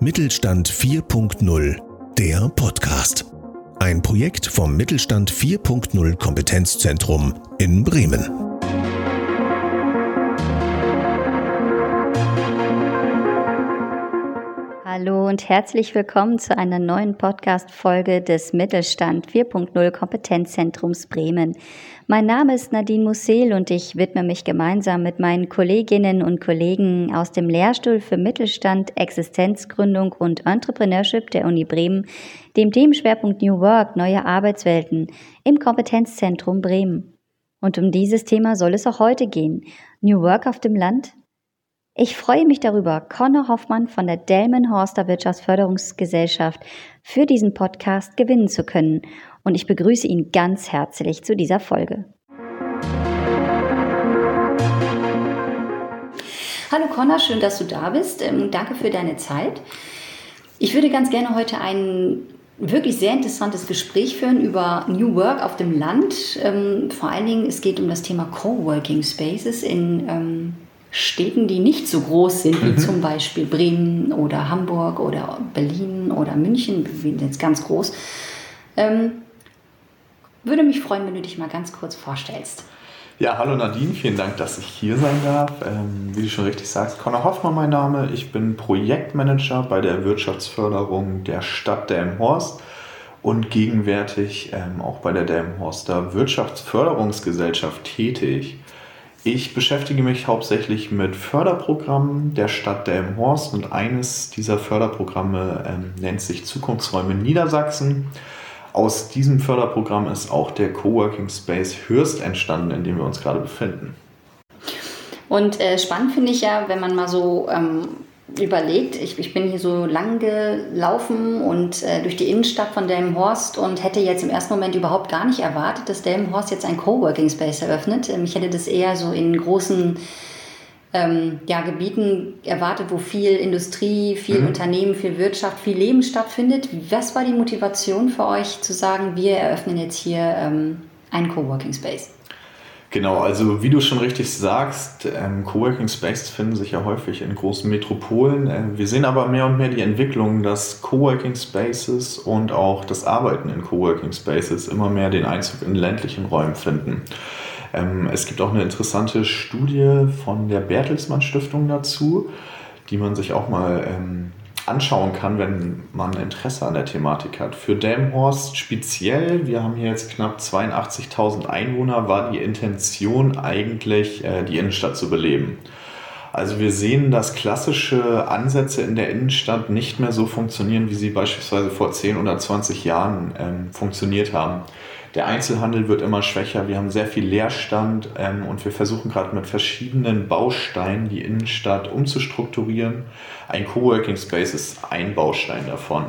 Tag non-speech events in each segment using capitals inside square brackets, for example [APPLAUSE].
Mittelstand 4.0, der Podcast. Ein Projekt vom Mittelstand 4.0 Kompetenzzentrum in Bremen. Und herzlich willkommen zu einer neuen Podcast-Folge des Mittelstand 4.0 Kompetenzzentrums Bremen. Mein Name ist Nadine Mussel und ich widme mich gemeinsam mit meinen Kolleginnen und Kollegen aus dem Lehrstuhl für Mittelstand, Existenzgründung und Entrepreneurship der Uni Bremen dem Themenschwerpunkt New Work, neue Arbeitswelten im Kompetenzzentrum Bremen. Und um dieses Thema soll es auch heute gehen. New Work auf dem Land, ich freue mich darüber, Conor Hoffmann von der Delmenhorster Wirtschaftsförderungsgesellschaft für diesen Podcast gewinnen zu können. Und ich begrüße ihn ganz herzlich zu dieser Folge. Hallo Conor, schön, dass du da bist. Ähm, danke für deine Zeit. Ich würde ganz gerne heute ein wirklich sehr interessantes Gespräch führen über New Work auf dem Land. Ähm, vor allen Dingen, es geht um das Thema Coworking Spaces in ähm, Städten, die nicht so groß sind, wie mhm. zum Beispiel Bremen oder Hamburg oder Berlin oder München, wir sind jetzt ganz groß. Ähm, würde mich freuen, wenn du dich mal ganz kurz vorstellst. Ja, hallo Nadine, vielen Dank, dass ich hier sein darf. Ähm, wie du schon richtig sagst, Conor Hoffmann mein Name. Ich bin Projektmanager bei der Wirtschaftsförderung der Stadt Delmenhorst und gegenwärtig ähm, auch bei der Delmenhorster Wirtschaftsförderungsgesellschaft tätig. Ich beschäftige mich hauptsächlich mit Förderprogrammen der Stadt Delmenhorst und eines dieser Förderprogramme ähm, nennt sich Zukunftsräume Niedersachsen. Aus diesem Förderprogramm ist auch der Coworking Space Hürst entstanden, in dem wir uns gerade befinden. Und äh, spannend finde ich ja, wenn man mal so ähm, überlegt, ich, ich bin hier so lang gelaufen und äh, durch die Innenstadt von Delmenhorst und hätte jetzt im ersten Moment überhaupt gar nicht erwartet, dass Delmenhorst jetzt ein Coworking Space eröffnet. Ähm, ich hätte das eher so in großen ähm, ja, Gebieten erwartet, wo viel Industrie, viel mhm. Unternehmen, viel Wirtschaft, viel Leben stattfindet. Was war die Motivation für euch zu sagen, wir eröffnen jetzt hier ähm, einen Coworking Space? Genau, also wie du schon richtig sagst, ähm, Coworking Spaces finden sich ja häufig in großen Metropolen. Äh, wir sehen aber mehr und mehr die Entwicklung, dass Coworking Spaces und auch das Arbeiten in Coworking Spaces immer mehr den Einzug in ländlichen Räumen finden. Ähm, es gibt auch eine interessante Studie von der Bertelsmann Stiftung dazu, die man sich auch mal ähm, anschauen kann, wenn man Interesse an der Thematik hat. Für Delmhorst speziell, wir haben hier jetzt knapp 82.000 Einwohner, war die Intention eigentlich, äh, die Innenstadt zu beleben. Also wir sehen, dass klassische Ansätze in der Innenstadt nicht mehr so funktionieren, wie sie beispielsweise vor 10 oder 20 Jahren ähm, funktioniert haben. Der Einzelhandel wird immer schwächer, wir haben sehr viel Leerstand ähm, und wir versuchen gerade mit verschiedenen Bausteinen die Innenstadt umzustrukturieren. Ein Coworking Space ist ein Baustein davon.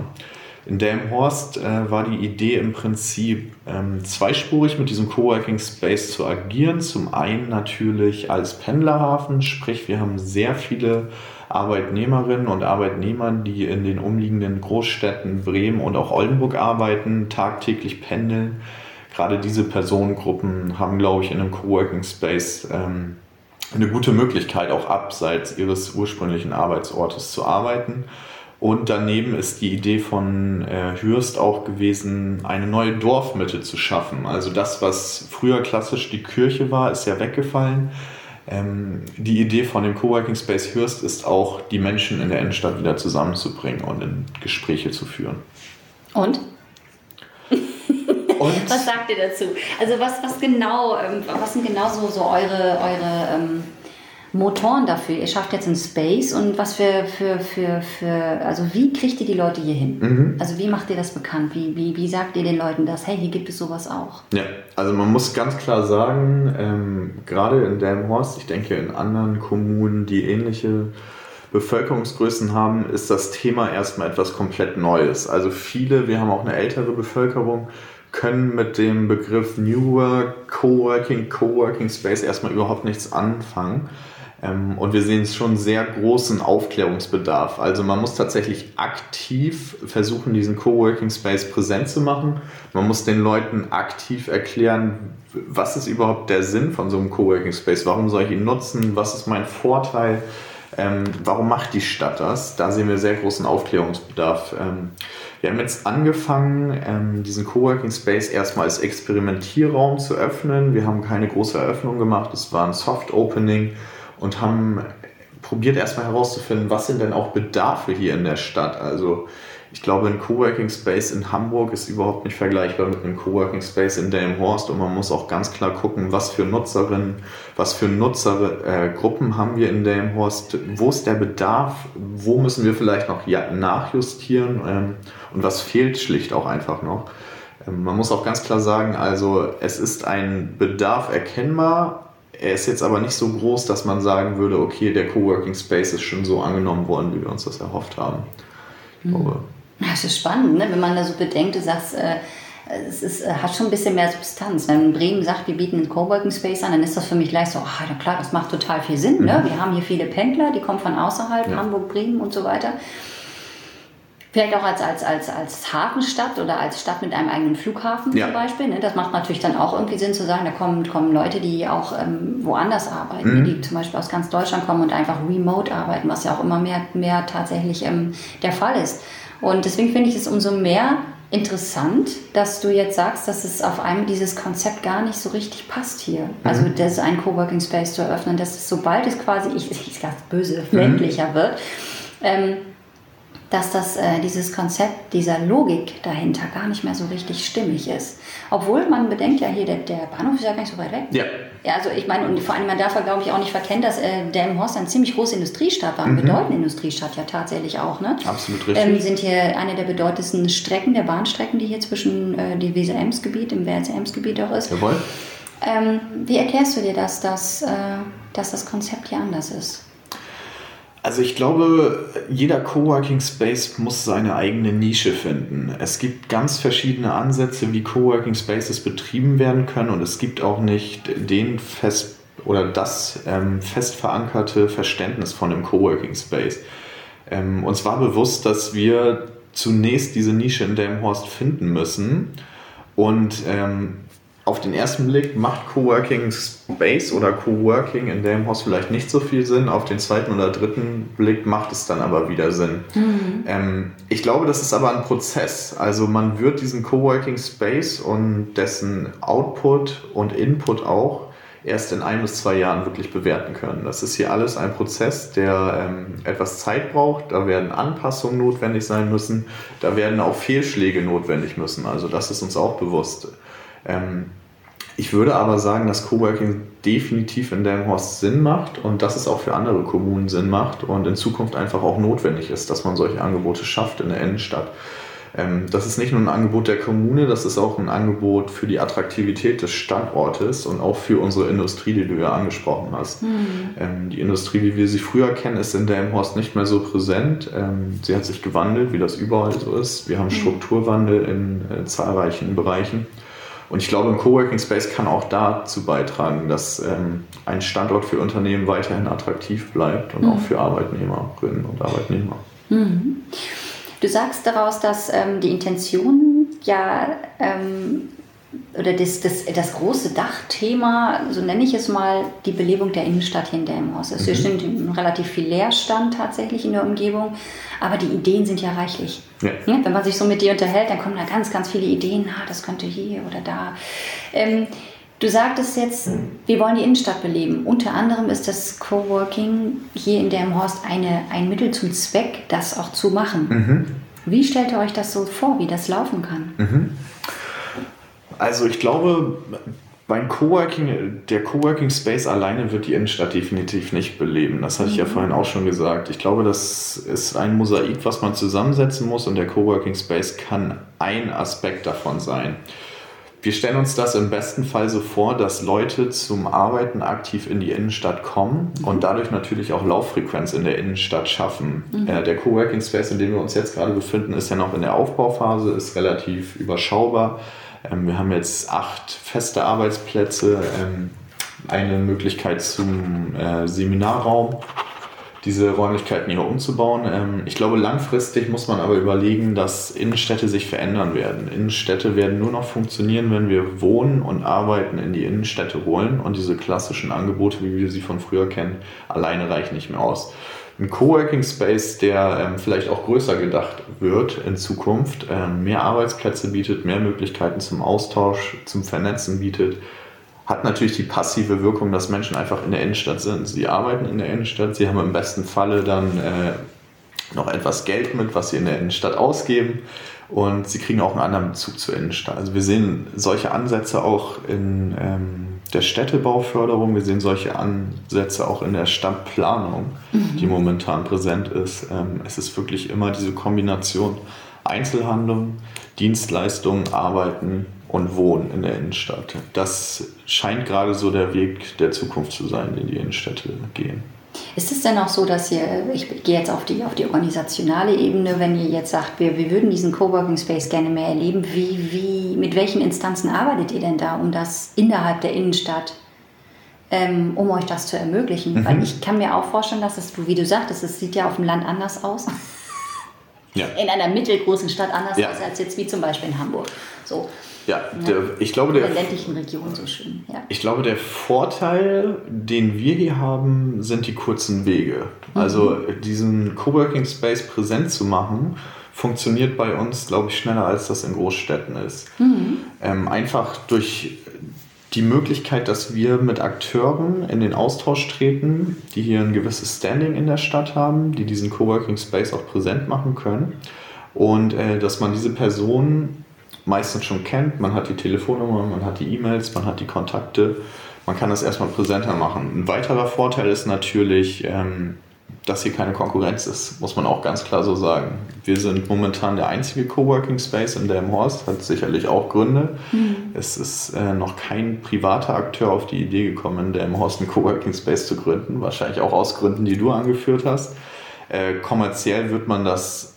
In Delmenhorst äh, war die Idee im Prinzip ähm, zweispurig mit diesem Coworking Space zu agieren. Zum einen natürlich als Pendlerhafen, sprich wir haben sehr viele Arbeitnehmerinnen und Arbeitnehmer, die in den umliegenden Großstädten Bremen und auch Oldenburg arbeiten, tagtäglich pendeln gerade diese Personengruppen haben, glaube ich, in einem Coworking Space ähm, eine gute Möglichkeit, auch abseits ihres ursprünglichen Arbeitsortes zu arbeiten. Und daneben ist die Idee von äh, Hürst auch gewesen, eine neue Dorfmitte zu schaffen. Also das, was früher klassisch die Kirche war, ist ja weggefallen. Ähm, die Idee von dem Coworking Space Hürst ist auch, die Menschen in der Innenstadt wieder zusammenzubringen und in Gespräche zu führen. Und? Und was sagt ihr dazu? Also was, was genau, ähm, was sind genau so, so eure, eure ähm, Motoren dafür? Ihr schafft jetzt einen Space und was für, für, für, für also wie kriegt ihr die Leute hier hin? Mhm. Also wie macht ihr das bekannt? Wie, wie, wie sagt ihr den Leuten das? Hey, hier gibt es sowas auch. Ja, also man muss ganz klar sagen, ähm, gerade in Delmenhorst, ich denke in anderen Kommunen, die ähnliche Bevölkerungsgrößen haben, ist das Thema erstmal etwas komplett Neues. Also viele, wir haben auch eine ältere Bevölkerung, können mit dem Begriff New Work, Coworking, Coworking Space erstmal überhaupt nichts anfangen. Ähm, und wir sehen schon sehr großen Aufklärungsbedarf. Also man muss tatsächlich aktiv versuchen, diesen Coworking Space präsent zu machen. Man muss den Leuten aktiv erklären, was ist überhaupt der Sinn von so einem Coworking Space? Warum soll ich ihn nutzen? Was ist mein Vorteil? Ähm, warum macht die Stadt das? Da sehen wir sehr großen Aufklärungsbedarf. Ähm, wir haben jetzt angefangen, ähm, diesen Coworking Space erstmal als Experimentierraum zu öffnen. Wir haben keine große Eröffnung gemacht, es war ein Soft Opening und haben probiert erstmal herauszufinden, was sind denn auch Bedarfe hier in der Stadt. Also ich glaube, ein Coworking Space in Hamburg ist überhaupt nicht vergleichbar mit einem Coworking Space in Delmenhorst. Und man muss auch ganz klar gucken, was für Nutzerinnen, was für Nutzergruppen äh, haben wir in Delmenhorst, wo ist der Bedarf, wo müssen wir vielleicht noch nachjustieren? Ähm, und was fehlt schlicht auch einfach noch. Ähm, man muss auch ganz klar sagen, also es ist ein Bedarf erkennbar, er ist jetzt aber nicht so groß, dass man sagen würde, okay, der Coworking Space ist schon so angenommen worden, wie wir uns das erhofft haben. Ich glaube, das ist spannend, ne? wenn man da so bedenkt, du sagst, äh, es ist, äh, hat schon ein bisschen mehr Substanz. Wenn Bremen sagt, wir bieten einen Coworking Space an, dann ist das für mich gleich so, ach, ja klar, das macht total viel Sinn. Ne? Mhm. Wir haben hier viele Pendler, die kommen von außerhalb, ja. Hamburg, Bremen und so weiter. Vielleicht auch als, als, als, als Hafenstadt oder als Stadt mit einem eigenen Flughafen ja. zum Beispiel. Ne? Das macht natürlich dann auch irgendwie Sinn zu sagen, da kommen, kommen Leute, die auch ähm, woanders arbeiten, mhm. die zum Beispiel aus ganz Deutschland kommen und einfach remote arbeiten, was ja auch immer mehr, mehr tatsächlich ähm, der Fall ist. Und deswegen finde ich es umso mehr interessant, dass du jetzt sagst, dass es auf einmal dieses Konzept gar nicht so richtig passt hier. Also mhm. das ein Coworking Space zu eröffnen, dass es sobald es quasi, ich, [LAUGHS] ich ganz böse, mhm. ländlicher wird, ähm, dass das, äh, dieses Konzept dieser Logik dahinter gar nicht mehr so richtig stimmig ist. Obwohl man bedenkt ja hier, der, der Bahnhof ist ja gar nicht so weit weg. Ja. ja also ich meine, und vor allem man darf ja, glaube ich, auch nicht verkennen, dass äh, Delmenhorst eine ziemlich große Industriestadt war, eine mhm. bedeutende Industriestadt ja tatsächlich auch. Ne? Absolut richtig. Ähm, sind hier eine der bedeutendsten Strecken, der Bahnstrecken, die hier zwischen äh, die Weser-Ems-Gebiet, im Weser-Ems-Gebiet auch ist. Jawohl. Ähm, wie erklärst du dir das, dass, äh, dass das Konzept hier anders ist? Also ich glaube, jeder Coworking Space muss seine eigene Nische finden. Es gibt ganz verschiedene Ansätze, wie Coworking Spaces betrieben werden können und es gibt auch nicht den fest oder das ähm, fest verankerte Verständnis von einem Coworking Space. Ähm, uns war bewusst, dass wir zunächst diese Nische in Delmhorst finden müssen und ähm, auf den ersten Blick macht Coworking Space oder Coworking in Delmhorst vielleicht nicht so viel Sinn. Auf den zweiten oder dritten Blick macht es dann aber wieder Sinn. Mhm. Ähm, ich glaube, das ist aber ein Prozess. Also man wird diesen Coworking Space und dessen Output und Input auch erst in ein bis zwei Jahren wirklich bewerten können. Das ist hier alles ein Prozess, der ähm, etwas Zeit braucht. Da werden Anpassungen notwendig sein müssen. Da werden auch Fehlschläge notwendig müssen. Also das ist uns auch bewusst. Ähm, ich würde aber sagen, dass Coworking definitiv in Delmenhorst Sinn macht und dass es auch für andere Kommunen Sinn macht und in Zukunft einfach auch notwendig ist, dass man solche Angebote schafft in der Innenstadt. Ähm, das ist nicht nur ein Angebot der Kommune, das ist auch ein Angebot für die Attraktivität des Standortes und auch für unsere Industrie, die du ja angesprochen hast. Mhm. Die Industrie, wie wir sie früher kennen, ist in Delmenhorst nicht mehr so präsent. Ähm, sie hat sich gewandelt, wie das überall so ist. Wir haben hm. Strukturwandel in äh, zahlreichen Bereichen. Und ich glaube, ein Coworking Space kann auch dazu beitragen, dass ähm, ein Standort für Unternehmen weiterhin attraktiv bleibt und mhm. auch für Arbeitnehmerinnen und Arbeitnehmer. Mhm. Du sagst daraus, dass ähm, die Intention ja ähm, oder das, das, das große Dachthema, so nenne ich es mal, die Belebung der Innenstadt hier in Delmenhorst. Es mhm. stimmt relativ viel Leerstand tatsächlich in der Umgebung, aber die Ideen sind ja reichlich. Ja. Ja, wenn man sich so mit dir unterhält, dann kommen da ganz, ganz viele Ideen, ah, das könnte hier oder da. Ähm, du sagtest jetzt, wir wollen die Innenstadt beleben. Unter anderem ist das Coworking hier in Delmenhorst eine, ein Mittel zum Zweck, das auch zu machen. Mhm. Wie stellt ihr euch das so vor, wie das laufen kann? Mhm. Also ich glaube, beim Coworking, der Coworking Space alleine wird die Innenstadt definitiv nicht beleben. Das hatte ich ja mhm. vorhin auch schon gesagt. Ich glaube, das ist ein Mosaik, was man zusammensetzen muss und der Coworking Space kann ein Aspekt davon sein. Wir stellen uns das im besten Fall so vor, dass Leute zum Arbeiten aktiv in die Innenstadt kommen mhm. und dadurch natürlich auch Lauffrequenz in der Innenstadt schaffen. Mhm. Äh, der Coworking Space, in dem wir uns jetzt gerade befinden, ist ja noch in der Aufbauphase, ist relativ überschaubar. Ähm, wir haben jetzt acht feste Arbeitsplätze, ähm, eine Möglichkeit zum äh, Seminarraum, diese Räumlichkeiten hier umzubauen. Ähm, ich glaube, langfristig muss man aber überlegen, dass Innenstädte sich verändern werden. Innenstädte werden nur noch funktionieren, wenn wir Wohnen und Arbeiten in die Innenstädte holen und diese klassischen Angebote, wie wir sie von früher kennen, alleine reichen nicht mehr aus. ein Coworking Space, der ähm, vielleicht auch größer gedacht wird in Zukunft, ähm, mehr Arbeitsplätze bietet, mehr Möglichkeiten zum Austausch, zum Vernetzen bietet, hat natürlich die passive Wirkung, dass Menschen einfach in der Innenstadt sind. Sie arbeiten in der Innenstadt, sie haben im besten Falle dann äh, noch etwas Geld mit, was sie in der Innenstadt ausgeben und sie kriegen auch einen anderen Bezug zur Innenstadt. Also wir sehen solche Ansätze auch in ähm, der Städtebauförderung, wir sehen solche Ansätze auch in der Stadtplanung, mhm. die momentan präsent ist. Ähm, es ist wirklich immer diese Kombination Einzelhandel, Dienstleistungen, Arbeiten und Wohnen in der Innenstadt. Das scheint gerade so der Weg der Zukunft zu sein, den die Innenstädte gehen. Ist es denn auch so, dass ihr, ich gehe jetzt auf die, auf die organisationale Ebene, wenn ihr jetzt sagt, wir, wir würden diesen Coworking Space gerne mehr erleben, wie, wie, mit welchen Instanzen arbeitet ihr denn da, um das innerhalb der Innenstadt, ähm, um euch das zu ermöglichen? Mhm. Weil ich kann mir auch vorstellen, dass es, wie du sagtest, es sieht ja auf dem Land anders aus. Ja. In einer mittelgroßen Stadt anders ja. als jetzt wie zum Beispiel in Hamburg. So. Ja, der, ich glaube, der, in der ländlichen Region so schön. Ja. Ich glaube, der Vorteil, den wir hier haben, sind die kurzen Wege. Mhm. Also diesen Coworking Space präsent zu machen, funktioniert bei uns, glaube ich, schneller, als das in Großstädten ist. Mhm. Ähm, einfach durch die Möglichkeit, dass wir mit Akteuren in den Austausch treten, die hier ein gewisses Standing in der Stadt haben, die diesen Coworking Space auch präsent machen können. Und äh, dass man diese Personen meistens schon kennt. Man hat die Telefonnummer, man hat die E-Mails, man hat die Kontakte. Man kann das erstmal präsenter machen. Ein weiterer Vorteil ist natürlich, ähm, dass hier keine Konkurrenz ist, muss man auch ganz klar so sagen. Wir sind momentan der einzige Coworking Space in Delmhorst, hat sicherlich auch Gründe. Mhm. Es ist äh, noch kein privater Akteur auf die Idee gekommen, in Delmhorst einen Coworking Space zu gründen, wahrscheinlich auch aus Gründen, die du angeführt hast. Äh, kommerziell wird man das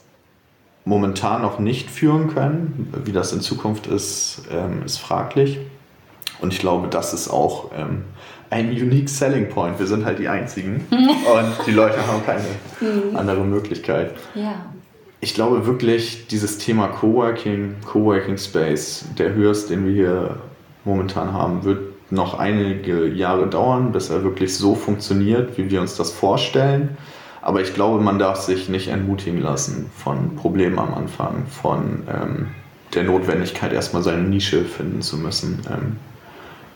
momentan noch nicht führen können. Wie das in Zukunft ist, ähm, ist fraglich. Und ich glaube, das ist auch ähm, ein unique selling point. Wir sind halt die Einzigen [LAUGHS] und die Leute haben keine mhm. andere Möglichkeit. Ja. Ich glaube wirklich, dieses Thema Coworking, Coworking Space, der Hürst, den wir hier momentan haben, wird noch einige Jahre dauern, bis er wirklich so funktioniert, wie wir uns das vorstellen. Aber ich glaube, man darf sich nicht entmutigen lassen von Problemen am Anfang, von ähm, der Notwendigkeit, erstmal seine Nische finden zu müssen. Ähm,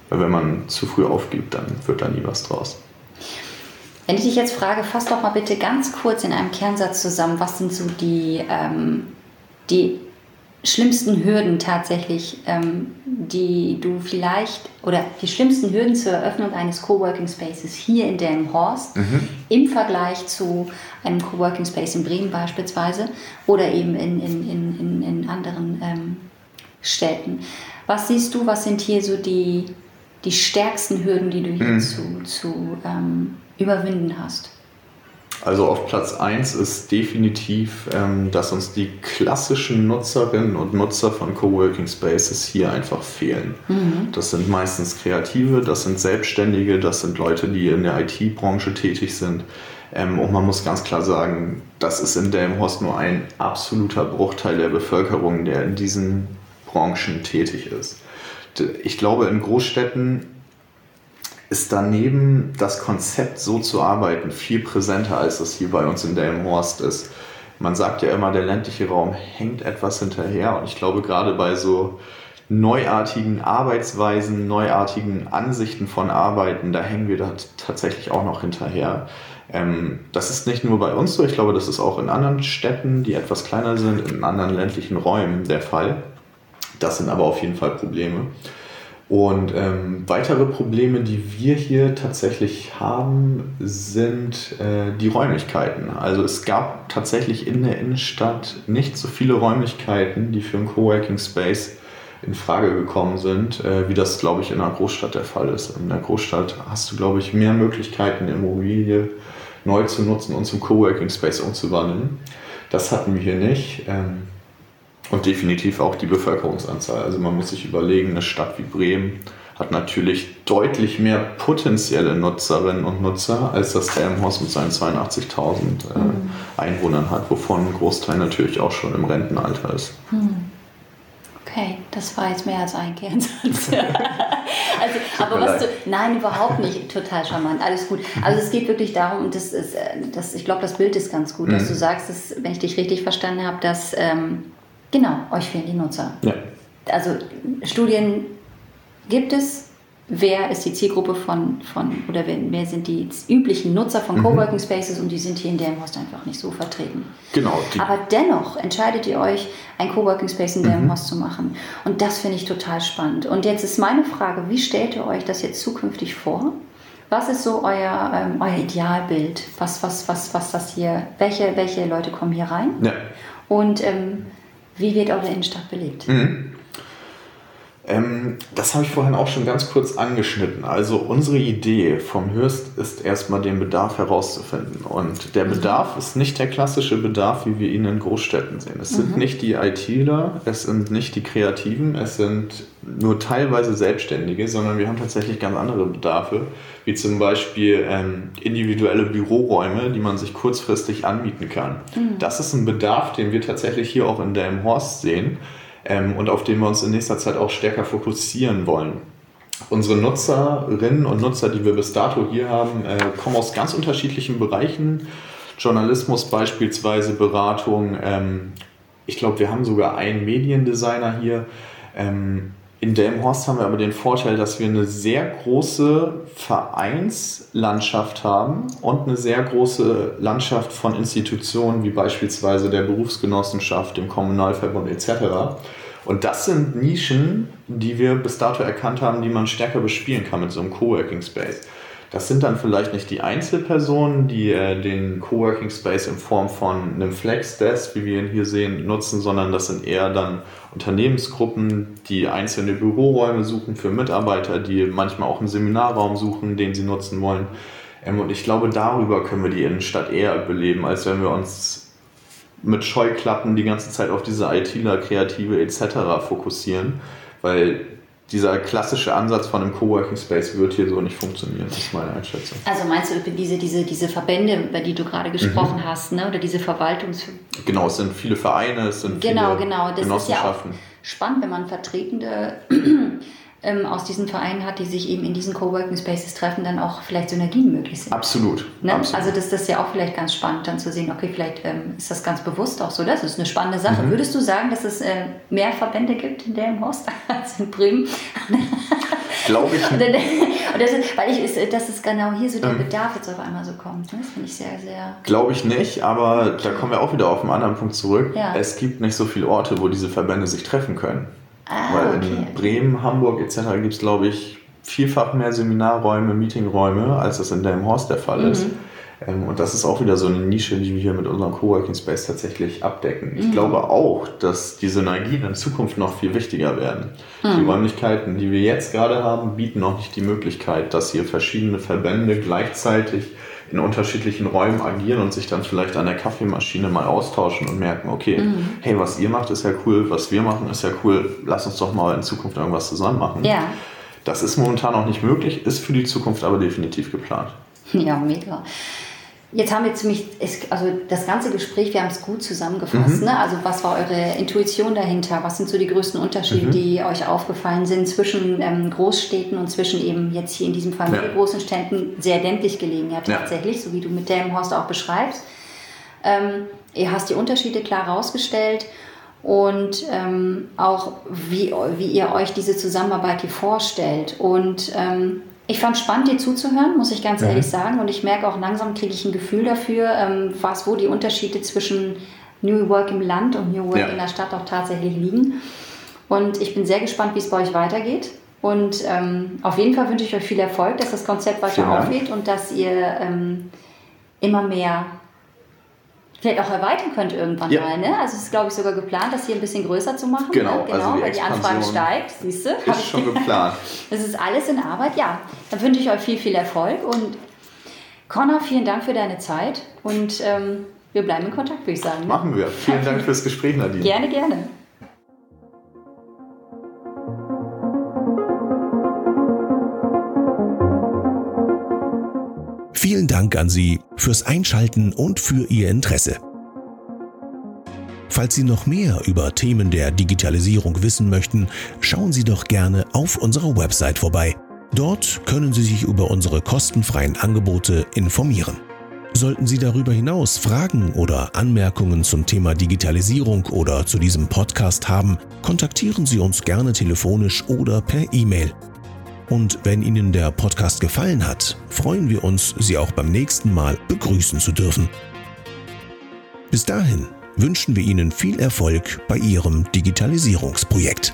weil wenn man zu früh aufgibt, dann wird da nie was draus. Wenn ich dich jetzt frage, fass doch mal bitte ganz kurz in einem Kernsatz zusammen, was sind so die, ähm, die schlimmsten Hürden tatsächlich, ähm, die du vielleicht oder die schlimmsten Hürden zur Eröffnung eines Coworking Spaces hier in Delmenhorst mhm. im Vergleich zu einem Coworking Space in Bremen beispielsweise oder eben in, in, in, in anderen ähm, Städten. Was siehst du, was sind hier so die, die stärksten Hürden, die du hier mhm. zu, zu ähm, überwinden hast? Also auf Platz 1 ist definitiv, ähm, dass uns die klassischen Nutzerinnen und Nutzer von Coworking Spaces hier einfach fehlen. Mhm. Das sind meistens Kreative, das sind Selbstständige, das sind Leute, die in der IT-Branche tätig sind. Ähm, und man muss ganz klar sagen, das ist in Delmhorst nur ein absoluter Bruchteil der Bevölkerung, der in diesen Branchen tätig ist. Ich glaube, in Großstädten ist daneben das Konzept so zu arbeiten viel präsenter, als es hier bei uns in Delmenhorst ist. Man sagt ja immer, der ländliche Raum hängt etwas hinterher und ich glaube gerade bei so neuartigen Arbeitsweisen, neuartigen Ansichten von Arbeiten, da hängen wir da tatsächlich auch noch hinterher. Ähm, das ist nicht nur bei uns so, ich glaube, das ist auch in anderen Städten, die etwas kleiner sind, in anderen ländlichen Räumen der Fall. Das sind aber auf jeden Fall Probleme. Und ähm, weitere Probleme, die wir hier tatsächlich haben, sind äh, die Räumlichkeiten. Also es gab tatsächlich in der Innenstadt nicht so viele Räumlichkeiten, die für einen Coworking Space in Frage gekommen sind, äh, wie das, glaube ich, in einer Großstadt der Fall ist. In der Großstadt hast du, glaube ich, mehr Möglichkeiten, Immobilie neu zu nutzen und zum Coworking Space umzuwandeln. Das hatten wir hier nicht. Ähm, und definitiv auch die Bevölkerungsanzahl. Also man muss sich überlegen, eine Stadt wie Bremen hat natürlich deutlich mehr potenzielle Nutzerinnen und Nutzer, als das Delmenhorst mit seinen 82.000 äh, mhm. Einwohnern hat, wovon ein Großteil natürlich auch schon im Rentenalter ist. Mhm. Okay. Okay, das war jetzt mehr als ein Kernsatz. [LAUGHS] also, aber was du, nein, überhaupt nicht, total charmant, alles gut. Also es geht wirklich darum, und das ist, äh, das, ich glaube, das Bild ist ganz gut, mhm. dass du sagst, dass, wenn ich dich richtig verstanden habe, dass, ähm, genau, euch fehlen die Nutzer. Ja. Also Studien gibt es, wer ist die Zielgruppe von, von oder wer, wer sind die üblichen Nutzer von mhm. Coworking Spaces und die sind hier in Delmenhorst einfach nicht so vertreten. Genau. Aber dennoch entscheidet ihr euch, ein Coworking Space in Delmenhorst mhm. zu machen. Und das finde ich total spannend. Und jetzt ist meine Frage, wie stellt ihr euch das jetzt zukünftig vor? Was ist so euer, ähm, euer Idealbild? Was, was, was, was das hier, welche, welche Leute kommen hier rein? Ja. Und ähm, wie wird eure Innenstadt belebt? Mhm. Ähm, das habe ich vorhin auch schon ganz kurz angeschnitten. Also unsere Idee vom Hürst ist erstmal den Bedarf herauszufinden. Und der mhm. Bedarf ist nicht der klassische Bedarf, wie wir ihn in Großstädten sehen. Es mhm. sind nicht die ITler, es sind nicht die Kreativen, es sind nur teilweise Selbstständige, sondern wir haben tatsächlich ganz andere Bedarfe, wie zum Beispiel ähm, individuelle Büroräume, die man sich kurzfristig anmieten kann. Mhm. Das ist ein Bedarf, den wir tatsächlich hier auch in Delmenhorst sehen ähm, und auf den wir uns in nächster Zeit auch stärker fokussieren wollen. Unsere Nutzerinnen und Nutzer, die wir bis dato hier haben, äh, kommen aus ganz unterschiedlichen Bereichen. Journalismus beispielsweise, Beratung. Ähm, ich glaube, wir haben sogar einen Mediendesigner hier. Ähm, in Delmenhorst haben wir aber den Vorteil, dass wir eine sehr große Vereinslandschaft haben und eine sehr große Landschaft von Institutionen wie beispielsweise der Berufsgenossenschaft, dem Kommunalverbund etc. Und das sind Nischen, die wir bis dato erkannt haben, die man stärker bespielen kann mit so einem Coworking Space. Das sind dann vielleicht nicht die Einzelpersonen, die äh, den Coworking Space in Form von einem Flex-Desk, wie wir ihn hier sehen, nutzen, sondern das sind eher dann Unternehmensgruppen, die einzelne Büroräume suchen für Mitarbeiter, die manchmal auch einen Seminarraum suchen, den sie nutzen wollen. Ähm, und ich glaube, darüber können wir die Innenstadt eher beleben, als wenn wir uns mit Scheuklappen die ganze Zeit auf diese ITler, Kreative etc. fokussieren, weil dieser klassische Ansatz von einem Coworking Space wird hier so nicht funktionieren, das ist meine Einschätzung. Also meinst du diese, diese, diese Verbände, über die du gerade gesprochen mhm. hast, ne? oder diese Verwaltungs... Genau, es sind viele Vereine, es sind genau, viele genau. Das Genossenschaften. Ist ja auch spannend, wenn man Vertretende ähm, aus diesen Vereinen hat, die sich eben in diesen Coworking Spaces treffen, dann auch vielleicht Synergien möglich sind. Absolut. Ne? Absolut. Also das, das ist ja auch vielleicht ganz spannend, dann zu sehen, okay, vielleicht ähm, ist das ganz bewusst auch so. Das ist eine spannende Sache. Mhm. Würdest du sagen, dass es äh, mehr Verbände gibt in der Horst [LAUGHS] als in Bremen? Glaube ich. [LAUGHS] nicht. das ist, weil ich, ist, das ist genau hier so der ähm. Bedarf jetzt auf einmal so kommt. Ne? Das finde ich sehr, sehr. Glaube ich nicht, aber da kommen wir auch wieder auf einen anderen Punkt zurück. Ja. Es gibt nicht so viele Orte, wo diese Verbände sich treffen können. Ah, Weil okay. in Bremen, Hamburg etc. gibt es, glaube ich, vielfach mehr Seminarräume, Meetingräume, als das in Delmenhorst der Fall mhm. ist. Ähm, und das ist auch wieder so eine Nische, die wir hier mit unserem Coworking Space tatsächlich abdecken. Ich mhm. glaube auch, dass die Synergien in Zukunft noch viel wichtiger werden. Mhm. Die Räumlichkeiten, die wir jetzt gerade haben, bieten noch nicht die Möglichkeit, dass hier verschiedene Verbände gleichzeitig in unterschiedlichen Räumen agieren und sich dann vielleicht an der Kaffeemaschine mal austauschen und merken, okay, mhm. hey, was ihr macht, ist ja cool, was wir machen, ist ja cool, lass uns doch mal in Zukunft irgendwas zusammen machen. Ja. Das ist momentan noch nicht möglich, ist für die Zukunft aber definitiv geplant. Ja, mega. Jetzt haben wir ziemlich, also das ganze Gespräch, wir haben es gut zusammengefasst. Mhm. Ne? Also was war eure Intuition dahinter? Was sind so die größten Unterschiede, mhm. die euch aufgefallen sind zwischen ähm, Großstädten und zwischen eben jetzt hier in diesem Fall ja. großen Städten sehr ländlich gelegen, ja tatsächlich, ja. so wie du mit Delmenhorst auch beschreibst. Ähm, ihr hast die Unterschiede klar herausgestellt und ähm, auch wie, wie ihr euch diese Zusammenarbeit hier vorstellt. Und ähm, ich fand spannend, dir zuzuhören, muss ich ganz mhm. ehrlich sagen. Und ich merke auch langsam, kriege ich ein Gefühl dafür, ähm, was, wo die Unterschiede zwischen New Work im Land und New Work ja. in der Stadt auch tatsächlich liegen. Und ich bin sehr gespannt, wie es bei euch weitergeht. Und ähm, auf jeden Fall wünsche ich euch viel Erfolg, dass das Konzept weiter aufgeht und dass ihr ähm, immer mehr vielleicht auch erweitern könnt irgendwann ja. mal. Ne? Also es ist, glaube ich, sogar geplant, das hier ein bisschen größer zu machen. Genau, ne? genau also die weil die Anfrage steigt, siehst du? Ist schon geplant. Das ist alles in Arbeit, ja. Dann wünsche ich euch viel, viel Erfolg und Connor, vielen Dank für deine Zeit und ähm, wir bleiben in Kontakt, würde ich sagen. Ne? Machen wir. Vielen Dank fürs Gespräch, Nadine. Gerne, gerne. Vielen Dank an Sie fürs Einschalten und für Ihr Interesse. Falls Sie noch mehr über Themen der Digitalisierung wissen möchten, schauen Sie doch gerne auf unserer Website vorbei. Dort können Sie sich über unsere kostenfreien Angebote informieren. Sollten Sie darüber hinaus Fragen oder Anmerkungen zum Thema Digitalisierung oder zu diesem Podcast haben, kontaktieren Sie uns gerne telefonisch oder per E-Mail. Und wenn Ihnen der Podcast gefallen hat, freuen wir uns, Sie auch beim nächsten Mal begrüßen zu dürfen. Bis dahin wünschen wir Ihnen viel Erfolg bei Ihrem Digitalisierungsprojekt.